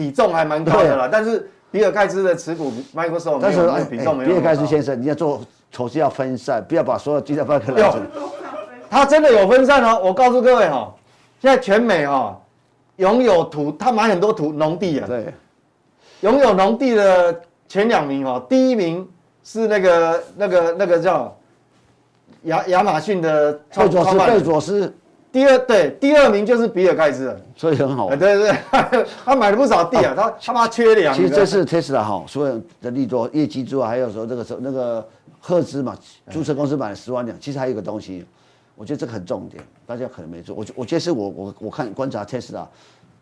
比重还蛮高的啦，但是。比尔盖茨的持股，Microsoft，但是比重没有。比尔盖茨先生，你要做投资要分散，不要把所有鸡蛋放在篮子里。他真的有分散哦，我告诉各位哈，现在全美哈拥有土，他买很多土农地啊。对。拥有农地的前两名哦，第一名是那个那个那个叫亚亚马逊的贝佐斯，贝佐斯。第二对，第二名就是比尔盖茨，所以很好。对对对，他买了不少地啊，他他妈缺粮。其实这次 Tesla 哈，所有的利多业绩之外，还有说这个时候那个赫兹嘛，注册公司买了十万辆。其实还有一个东西，我觉得这个很重点，大家可能没做。我我觉得是我我我看观察 Tesla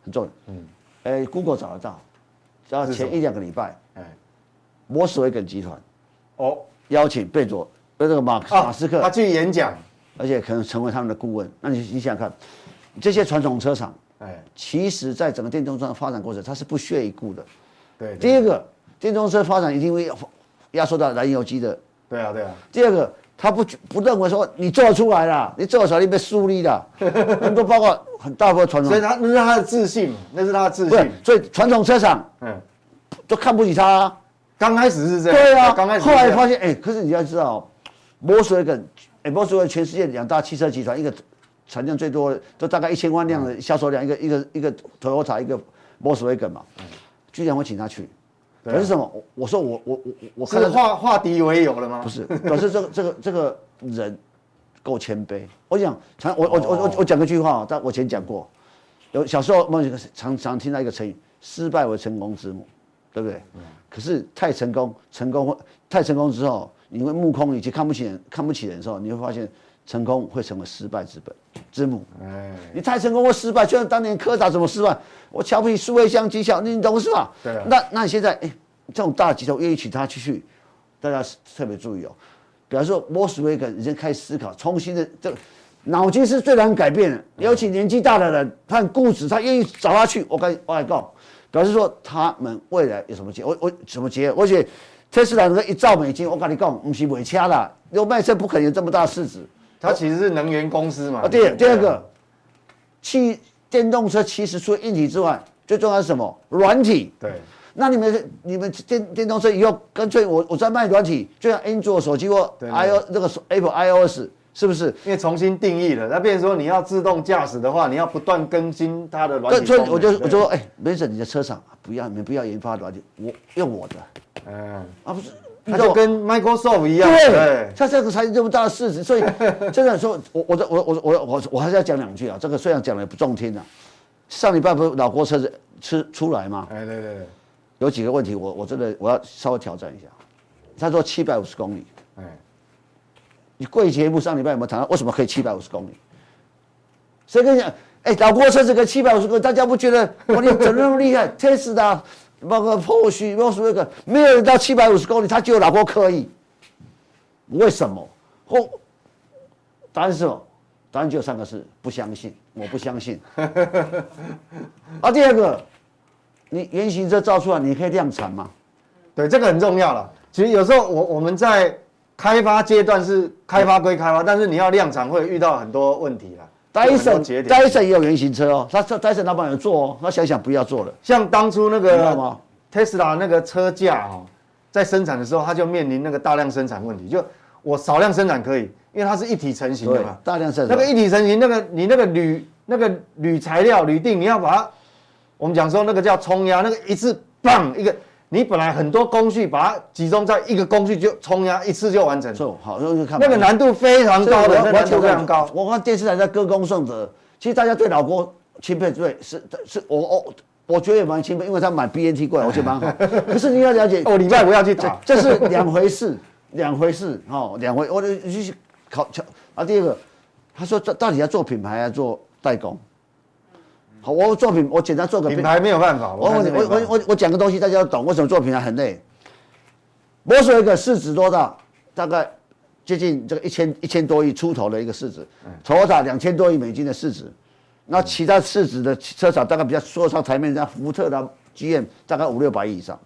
很重要。嗯。哎，Google 找得到，然后前一两个礼拜，哎，摩斯威根集团哦邀请贝佐呃那个马马斯克他去演讲。而且可能成为他们的顾问，那你你想想看，这些传统车厂，哎，其实在整个电动车的发展过程，它是不屑一顾的。对，第一个，电动车发展一定会压缩到燃油机的。对啊，对啊。第二个，他不不认为说你做得出来了，你做得出来你被树立了，很多包括很大部分传统，所以他那是他的自信，那是他的自信。所以传统车厂，嗯，都看不起他。刚开始是这样。对啊，刚开始。后来发现，哎，可是你要知道，摩斯威根。哎，摩斯威根全世界两大汽车集团，一个产量最多的都大概一千万辆的销售量，一个一个一个 Toyota，一个摩斯威根嘛，居然会请他去，可是什么？我说我我我我看到化化敌为友了吗？不是，可是这个这个这个人够谦卑。我讲常我我我我我讲个句话，但我以前讲过，有小时候我们常常听到一个成语，失败为成功之母，对不对？可是太成功，成功太成功之后。你会目空一切，看不起人，看不起人的时候，你会发现成功会成为失败之本之母。哎，你太成功或失败，就像当年柯达怎么失败？我瞧不起数位相机，效，你懂是吧？对。那那你现在，哎，这种大集团愿意请他去去，大家特别注意哦。比方说，摩斯威根已经开始思考，重新的这脑筋是最难改变的。尤其年纪大的人，他很固执，他愿意找他去。我跟我来告，表示说他们未来有什么结？我我什么结？而且。特斯拉那个一兆美金，我跟你讲，不是卖车的，有卖车不可能有这么大市值。它其实是能源公司嘛。啊，对，第二个，汽电动车其实除了硬体之外，最重要是什么？软体。对。那你们你们电电动车以后干脆我我在卖软体，就像安卓手机或 i o 那个 Apple iOS。是不是？因为重新定义了，那变成说你要自动驾驶的话，你要不断更新它的软体。所以我就我就说，哎，没事，你的车厂不要，你不要研发软体，我用我的。嗯，啊不是，那就跟 Microsoft 一样。对，它这个才这么大的市值，所以 真的说，我我我我我我我还是要讲两句啊。这个虽然讲的不中听啊，上礼拜不是老郭车子吃出来吗？哎，对对对，有几个问题，我我真的我要稍微挑战一下。他说七百五十公里，哎。你贵节目上礼拜有没有谈到为什么可以七百五十公里？谁跟你讲？哎，老郭车子可以七百五十公里，大家不觉得哇，你怎么那么厉害？特斯拉，包括或许，包括那个，没有人到七百五十公里，他就有老郭可以。为什么？或答案是什么？答案就有三个字：不相信。我不相信。啊，第二个，你原型车造出来，你可以量产吗？对，这个很重要了。其实有时候我我们在。开发阶段是开发归开发，但是你要量产会遇到很多问题啦。戴森戴森也有原型车哦，他戴森老板有做哦，他想想不要做了。像当初那个特斯拉那个车架哦，在生产的时候，他就面临那个大量生产问题。就我少量生产可以，因为它是一体成型的嘛，大量生产。那个一体成型，那个你那个铝那个铝材料铝锭，你要把它，我们讲说那个叫冲压，那个一次棒一个。你本来很多工序，把它集中在一个工序就冲压一次就完成。错，好，那就看。那个难度非常高的，那难度非常高。我看电视台在歌功颂德，其实大家对老郭钦佩，对，是是，我我我觉得也蛮钦佩，因为他买 BNT 过来，我觉得蛮好。可是你要了解，哦，礼拜五要去打，这是两回事，两回事，哦，两回，我就去考考啊。第二个，他说这到底要做品牌，还是做代工？好，我作品，我简单做个品牌没有办法。我我我我我讲个东西，大家要懂。为什么做品牌很累？我说一个市值多大？大概接近这个一千一千多亿出头的一个市值。Toyota 两千多亿美金的市值，那其他市值的车厂大概比较说上台面，像福特的 GM 大概五六百亿以上。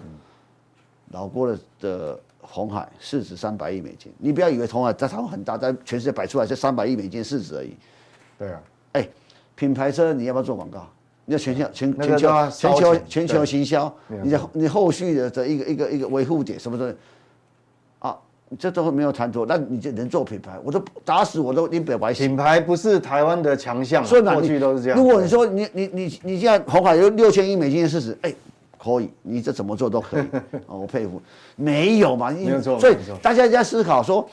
老郭的的红海市值三百亿美金，你不要以为红海在台湾很大，在全世界摆出来是三百亿美金市值而已。对啊，哎。品牌车你要不要做广告？你要全球全全球全球全球行销，你的你后续的这一个一个一个维护点什么的啊，这都没有谈妥。那你就能做品牌？我都打死我都你表白。品牌不是台湾的强项，过去都是这样。如果你说你你你你现在红海有六千亿美金的市值，哎，可以，你这怎么做都可以。我佩服。没有嘛？没有错。所以大家在思考说，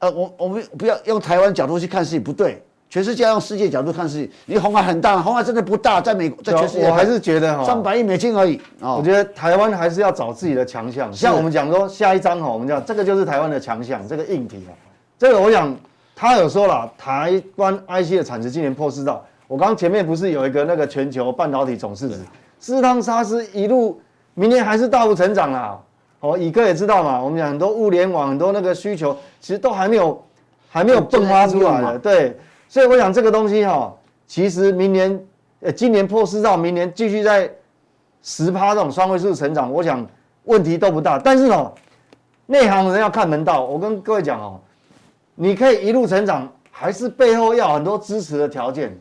呃，我我们不要用台湾角度去看事情，不对。全世界用世界角度看事情，你红海很大，红海真的不大，在美国，在全世界，我还是觉得哈，三百亿美金而已。我觉得台湾还是要找自己的强项，像我们讲说下一章哈，我们讲这个就是台湾的强项，这个硬体啊，这个我想他有说了，台湾 IC 的产值今年破四兆。我刚刚前面不是有一个那个全球半导体总市值，事实上它是一路明年还是大幅成长啦。哦，乙哥也知道嘛，我们讲很多物联网很多那个需求，其实都还没有还没有迸发出来的，对。所以我想这个东西哈，其实明年，呃，今年破四兆，明年继续在十趴这种双位数成长，我想问题都不大。但是哦，内行人要看门道。我跟各位讲哦，你可以一路成长，还是背后要很多支持的条件。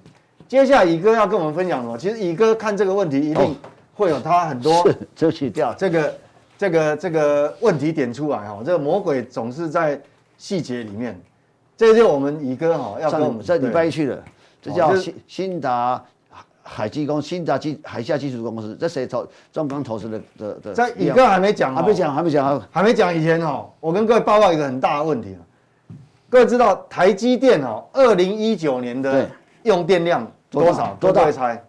接下来乙哥要跟我们分享什么？其实乙哥看这个问题一定会有他很多遮起掉这个这个这个问题点出来哈。这个魔鬼总是在细节里面。这就我们乙哥哈要跟我们这礼拜一去的，这叫新新达海基工，新达基海下技术公司，这谁投中钢投资的的的？在乙哥还没讲，还没讲，还没讲，还没讲以前哈，我跟各位报告一个很大的问题，各位知道台积电哦，二零一九年的用电量多少？多大？猜？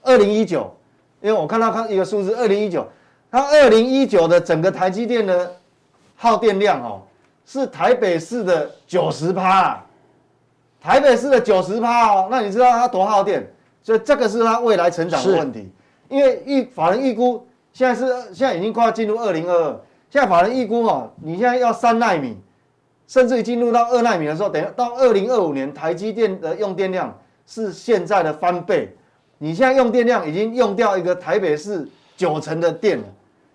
二零一九，因为我看到看一个数字，二零一九，它二零一九的整个台积电的耗电量哦。是台北市的九十趴，台北市的九十趴哦，那你知道它多耗电？所以这个是它未来成长的问题。因为预法人预估现在是现在已经快要进入二零二二，现在法人预估哦，你现在要三纳米，甚至于进入到二纳米的时候，等于到二零二五年台积电的用电量是现在的翻倍。你现在用电量已经用掉一个台北市九成的电了，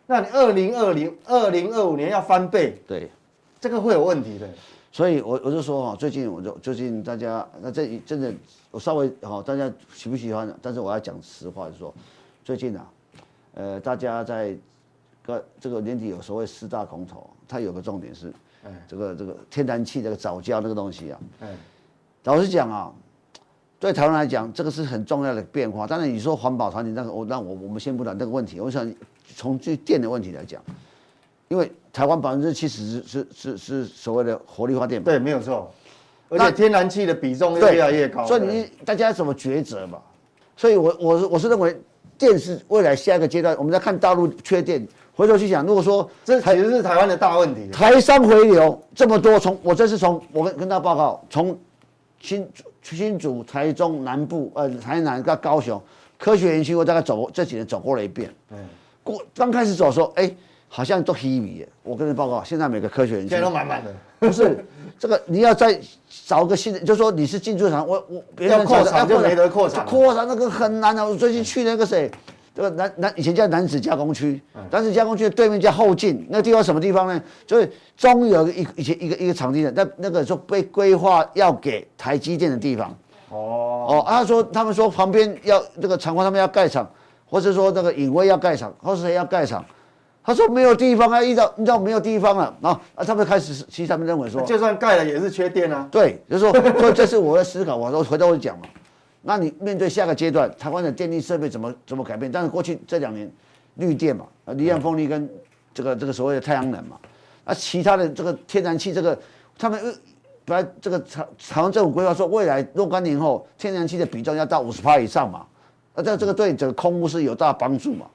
那你二零二零二零二五年要翻倍，对。这个会有问题的，所以我我就说哈，最近我就最近大家那这真的我稍微哈，大家喜不喜欢？但是我要讲实话，就是说最近啊，呃，大家在个这个年底有所谓四大空头，它有个重点是，这个这个天然气这个早教那个东西啊，老实讲啊，对台湾来讲，这个是很重要的变化。当然你说环保团体那个，我那我我们先不谈这个问题。我想从最电的问题来讲。因为台湾百分之七十是是是是所谓的火力发电，对，没有错，而且天然气的比重越来越高，所以你大家怎么抉择嘛？所以我我是我是认为电是未来下一个阶段，我们在看大陆缺电，回头去想，如果说这其实是台湾的大问题，台商回流这么多，从我这是从我跟跟大家报告，从新新竹、台中南部呃台南到高雄科学园区，我大概走这几年走过了一遍，嗯，过刚开始走的时候哎。欸好像都稀微，我跟你报告，现在每个科学园区现在都满满的。不是这个，你要再找个新的，就说你是进驻厂，我我别人扩厂就没得扩厂，扩厂那个很难啊。我最近去那个谁，这个南南以前叫男子加工区，男子加工区的对面叫后进，那个地方什么地方呢？就是中有一以前一个一个场地的，那那个时候被规划要给台积电的地方，哦哦，他说他们说旁边要这个厂房他们要盖厂，或者说那个影威要盖厂，或是谁要盖厂？他说没有地方啊，遇到遇到没有地方了啊啊！他们开始其实他们认为说，就算盖了也是缺电啊。对，就是说，所以这是我的思考。我说回头我讲嘛，那你面对下个阶段，台湾的电力设备怎么怎么改变？但是过去这两年绿电嘛，离岸风力跟这个这个所谓的太阳能嘛，啊，其他的这个天然气这个，他们本来这个台台湾政府规划说未来若干年后天然气的比重要到五十趴以上嘛，啊，这这个对整个空污是有大帮助嘛。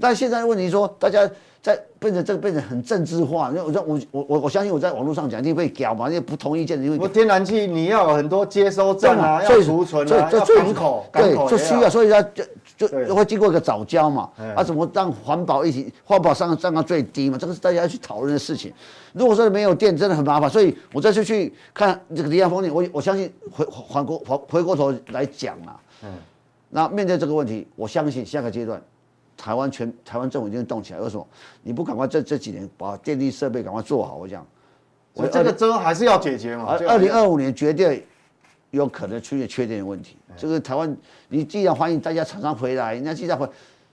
但现在问题说大家。在变成这个变成很政治化，因为我我我我我相信我在网络上讲一定被屌嘛，因为不同意见，因为我天然气你要有很多接收站啊，要储存啊，要港口，对，就需要，所以它就就会经过一个早交嘛，啊，怎么让环保一体，环保上上到最低嘛，这个是大家要去讨论的事情。如果说没有电，真的很麻烦，所以我再次去看这个离岸风电，我我相信回回过回回过头来讲啊，嗯，那面对这个问题，我相信下个阶段。台湾全台湾政府已经动起来，为什么？你不赶快这这几年把电力设备赶快做好？我讲，我这个争还是要解决嘛。二零二五年绝对有可能出现缺电的问题。这个台湾，你既然欢迎大家厂商回来，人家既然回，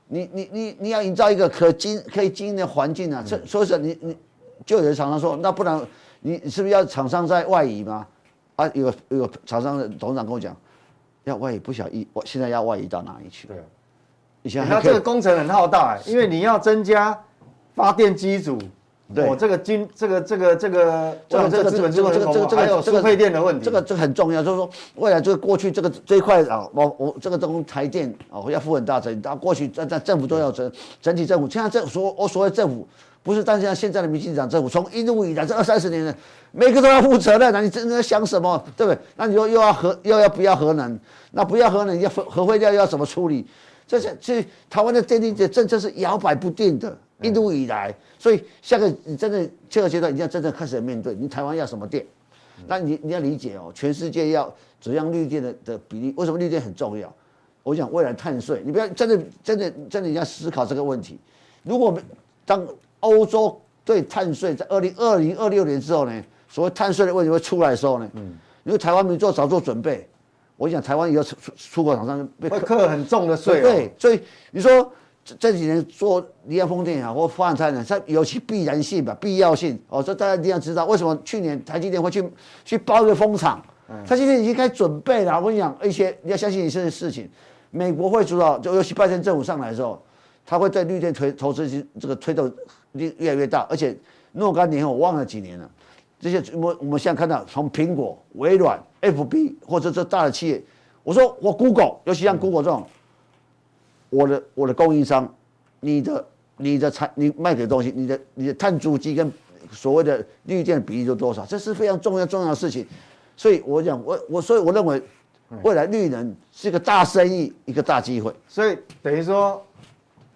你你你你要营造一个可经可以经营的环境啊。这所以说，你你就有人厂商说，那不然你是不是要厂商在外移吗？啊，有有厂商的董事长跟我讲，要外移不晓得，我现在要外移到哪里去？对。它这个工程很浩大，因为你要增加发电机组，对，这个金，这个这个这个这个这个这个这个这个这个还有输配电的问题，这个这个很重要。就是说，未来这个过去这个这一块啊，我我这个东台电啊，要负很大责任。但过去在在政府都要整整体政府，现在政所我所谓政府，不是但是像现在的民进党政府，从一路以来这二三十年的，每个都要负责任。那你真的在想什么？对不对？那你说又要核又要不要核能？那不要核能，要核核废料要怎么处理？这是这台湾的电力的政策是摇摆不定的，一路以来，所以下个你真的这个阶段，你要真正开始面对，你台湾要什么电？那你你要理解哦，全世界要怎样绿电的的比例？为什么绿电很重要？我想未来碳税，你不要真的真的真的你要思考这个问题。如果当欧洲对碳税在二零二零二六年之后呢，所谓碳税的问题会出来的时候呢，嗯，因为台湾没做早做准备。我想台湾以后出出口厂商被课很重的税，对，所以你说这这几年做离岸风电也好，或发展呢，它有其必然性吧，必要性哦，这大家一定要知道为什么去年台积电会去去包一个风场，它今天已经开始准备了。我跟你讲，一些你要相信一些事情，美国会主导，就尤其拜登政府上来的时候，他会在绿电推投资这个推动力越来越大，而且若干年后我忘了几年了。这些我我们现在看到，从苹果、微软、FB 或者这大的企业，我说我 Google，尤其像 Google 这种，我的我的供应商，你的你的产你卖给的东西，你的你的碳足迹跟所谓的绿电的比例是多少？这是非常重要重要的事情。所以我讲我我所以我认为，未来绿能是一个大生意，一个大机会。所以等于说，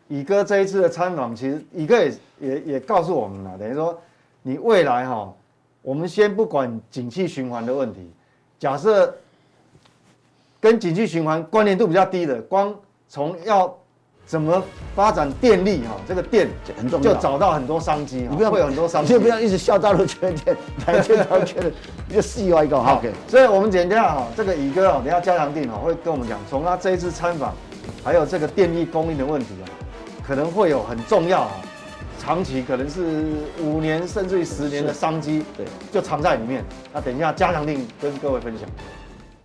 乙哥这一次的参访，其实乙哥也也也告诉我们了，等于说你未来哈。我们先不管景气循环的问题，假设跟景气循环关联度比较低的，光从要怎么发展电力哈，这个电很重要，就找到很多商机，你不要会有很多商机，就不要一直笑大陆缺电，台电台缺的，一个细挖一个。哈，所以我们等下哈，这个乙哥啊，等下加强定哈会跟我们讲，从他这一次参访，还有这个电力供应的问题啊，可能会有很重要啊。长期可能是五年甚至于十年的商机，对，就藏在里面。那等一下加强令跟各位分享。